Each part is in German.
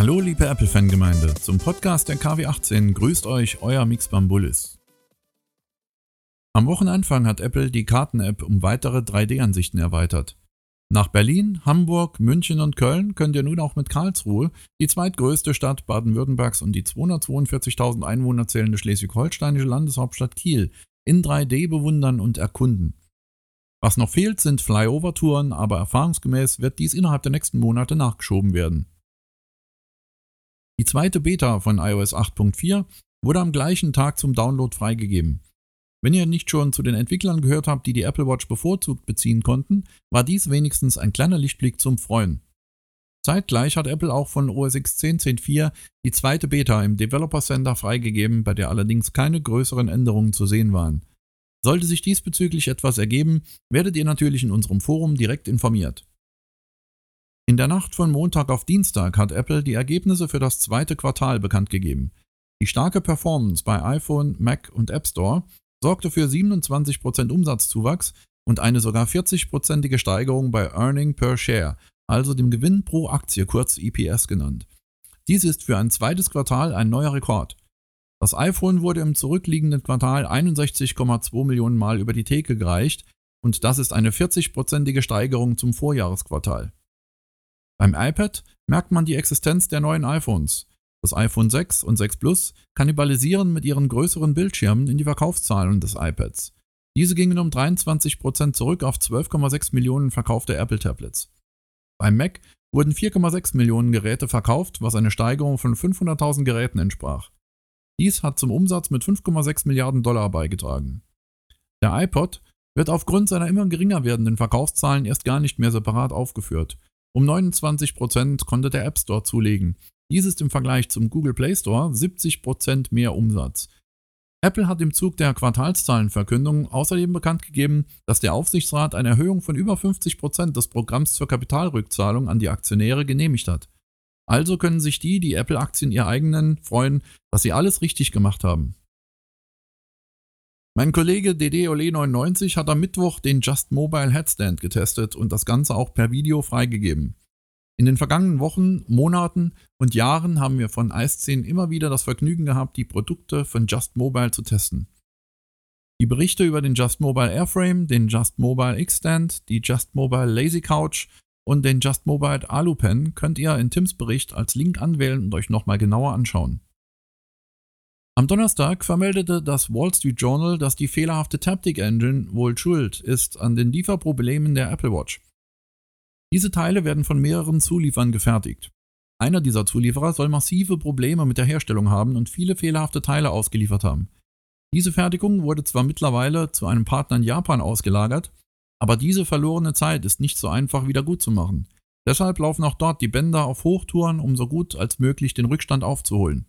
Hallo liebe Apple-Fangemeinde, zum Podcast der KW18 grüßt euch euer Mix Bambulis. Am Wochenanfang hat Apple die Karten-App um weitere 3D-Ansichten erweitert. Nach Berlin, Hamburg, München und Köln könnt ihr nun auch mit Karlsruhe, die zweitgrößte Stadt Baden-Württembergs und die 242.000 Einwohner zählende schleswig-holsteinische Landeshauptstadt Kiel, in 3D bewundern und erkunden. Was noch fehlt, sind Flyover-Touren, aber erfahrungsgemäß wird dies innerhalb der nächsten Monate nachgeschoben werden. Die zweite Beta von iOS 8.4 wurde am gleichen Tag zum Download freigegeben. Wenn ihr nicht schon zu den Entwicklern gehört habt, die die Apple Watch bevorzugt beziehen konnten, war dies wenigstens ein kleiner Lichtblick zum Freuen. Zeitgleich hat Apple auch von OS X 10.10.4 die zweite Beta im Developer Center freigegeben, bei der allerdings keine größeren Änderungen zu sehen waren. Sollte sich diesbezüglich etwas ergeben, werdet ihr natürlich in unserem Forum direkt informiert. In der Nacht von Montag auf Dienstag hat Apple die Ergebnisse für das zweite Quartal bekannt gegeben. Die starke Performance bei iPhone, Mac und App Store sorgte für 27% Umsatzzuwachs und eine sogar 40%ige Steigerung bei Earning per Share, also dem Gewinn pro Aktie, kurz EPS genannt. Dies ist für ein zweites Quartal ein neuer Rekord. Das iPhone wurde im zurückliegenden Quartal 61,2 Millionen Mal über die Theke gereicht und das ist eine 40%ige Steigerung zum Vorjahresquartal. Beim iPad merkt man die Existenz der neuen iPhones. Das iPhone 6 und 6 Plus kannibalisieren mit ihren größeren Bildschirmen in die Verkaufszahlen des iPads. Diese gingen um 23% zurück auf 12,6 Millionen verkaufte Apple-Tablets. Beim Mac wurden 4,6 Millionen Geräte verkauft, was eine Steigerung von 500.000 Geräten entsprach. Dies hat zum Umsatz mit 5,6 Milliarden Dollar beigetragen. Der iPod wird aufgrund seiner immer geringer werdenden Verkaufszahlen erst gar nicht mehr separat aufgeführt. Um 29% konnte der App Store zulegen, dies ist im Vergleich zum Google Play Store 70% mehr Umsatz. Apple hat im Zug der Quartalszahlenverkündung außerdem bekannt gegeben, dass der Aufsichtsrat eine Erhöhung von über 50% des Programms zur Kapitalrückzahlung an die Aktionäre genehmigt hat. Also können sich die, die Apple-Aktien ihr eigenen, freuen, dass sie alles richtig gemacht haben. Mein Kollege DD-Ole99 hat am Mittwoch den Just Mobile Headstand getestet und das Ganze auch per Video freigegeben. In den vergangenen Wochen, Monaten und Jahren haben wir von Ice10 immer wieder das Vergnügen gehabt, die Produkte von Just Mobile zu testen. Die Berichte über den Just Mobile Airframe, den Just Mobile X-Stand, die Just Mobile Lazy Couch und den Just Mobile Alu Pen könnt ihr in Tims Bericht als Link anwählen und euch nochmal genauer anschauen. Am Donnerstag vermeldete das Wall Street Journal, dass die fehlerhafte Taptic Engine wohl schuld ist an den Lieferproblemen der Apple Watch. Diese Teile werden von mehreren Zulieferern gefertigt. Einer dieser Zulieferer soll massive Probleme mit der Herstellung haben und viele fehlerhafte Teile ausgeliefert haben. Diese Fertigung wurde zwar mittlerweile zu einem Partner in Japan ausgelagert, aber diese verlorene Zeit ist nicht so einfach wieder gut zu machen. Deshalb laufen auch dort die Bänder auf Hochtouren, um so gut als möglich den Rückstand aufzuholen.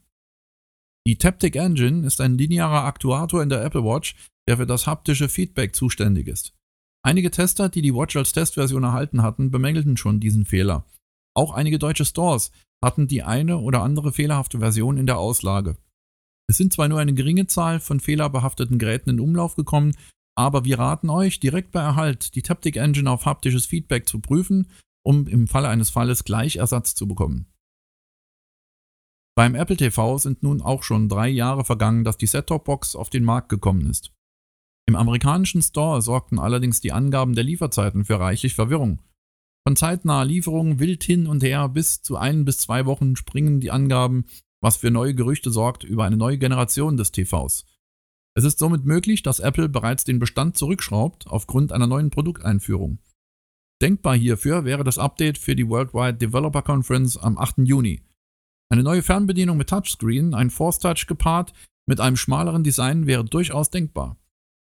Die Taptic Engine ist ein linearer Aktuator in der Apple Watch, der für das haptische Feedback zuständig ist. Einige Tester, die die Watch als Testversion erhalten hatten, bemängelten schon diesen Fehler. Auch einige deutsche Stores hatten die eine oder andere fehlerhafte Version in der Auslage. Es sind zwar nur eine geringe Zahl von fehlerbehafteten Geräten in Umlauf gekommen, aber wir raten euch, direkt bei Erhalt die Taptic Engine auf haptisches Feedback zu prüfen, um im Falle eines Falles gleich Ersatz zu bekommen. Beim Apple TV sind nun auch schon drei Jahre vergangen, dass die Set-Top-Box auf den Markt gekommen ist. Im amerikanischen Store sorgten allerdings die Angaben der Lieferzeiten für reichlich Verwirrung. Von zeitnaher Lieferung wild hin und her bis zu ein bis zwei Wochen springen die Angaben, was für neue Gerüchte sorgt über eine neue Generation des TVs. Es ist somit möglich, dass Apple bereits den Bestand zurückschraubt aufgrund einer neuen Produkteinführung. Denkbar hierfür wäre das Update für die Worldwide Developer Conference am 8. Juni. Eine neue Fernbedienung mit Touchscreen, ein Force Touch gepaart mit einem schmaleren Design wäre durchaus denkbar.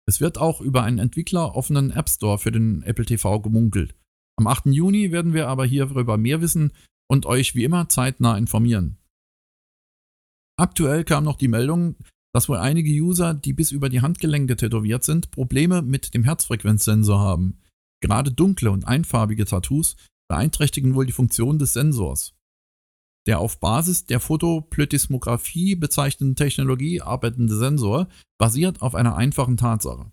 Es wird auch über einen entwickleroffenen App Store für den Apple TV gemunkelt. Am 8. Juni werden wir aber hierüber mehr wissen und euch wie immer zeitnah informieren. Aktuell kam noch die Meldung, dass wohl einige User, die bis über die Handgelenke tätowiert sind, Probleme mit dem Herzfrequenzsensor haben. Gerade dunkle und einfarbige Tattoos beeinträchtigen wohl die Funktion des Sensors. Der auf Basis der Fotoplethysmographie bezeichneten Technologie arbeitende Sensor basiert auf einer einfachen Tatsache.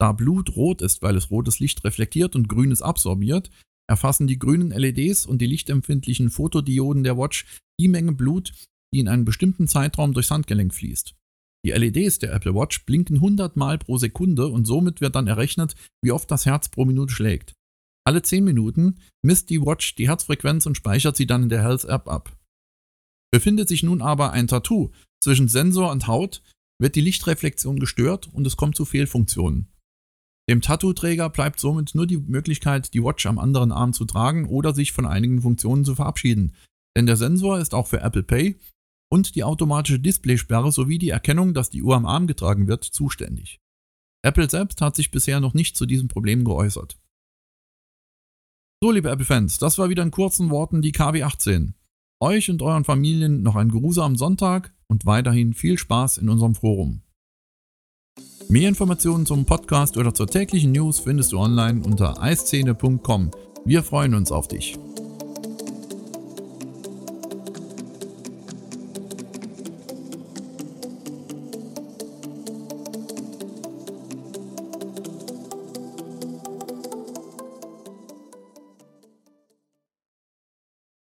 Da Blut rot ist, weil es rotes Licht reflektiert und grünes absorbiert, erfassen die grünen LEDs und die lichtempfindlichen Fotodioden der Watch die Menge Blut, die in einem bestimmten Zeitraum durchs Handgelenk fließt. Die LEDs der Apple Watch blinken 100 Mal pro Sekunde und somit wird dann errechnet, wie oft das Herz pro Minute schlägt. Alle 10 Minuten misst die Watch die Herzfrequenz und speichert sie dann in der Health App ab. Befindet sich nun aber ein Tattoo zwischen Sensor und Haut, wird die Lichtreflexion gestört und es kommt zu Fehlfunktionen. Dem Tattoo-Träger bleibt somit nur die Möglichkeit, die Watch am anderen Arm zu tragen oder sich von einigen Funktionen zu verabschieden, denn der Sensor ist auch für Apple Pay und die automatische Displaysperre sowie die Erkennung, dass die Uhr am Arm getragen wird, zuständig. Apple selbst hat sich bisher noch nicht zu diesem Problem geäußert. So, liebe Apple-Fans, das war wieder in kurzen Worten die KW18. Euch und euren Familien noch einen geruhsamen Sonntag und weiterhin viel Spaß in unserem Forum. Mehr Informationen zum Podcast oder zur täglichen News findest du online unter eiszene.com. Wir freuen uns auf dich.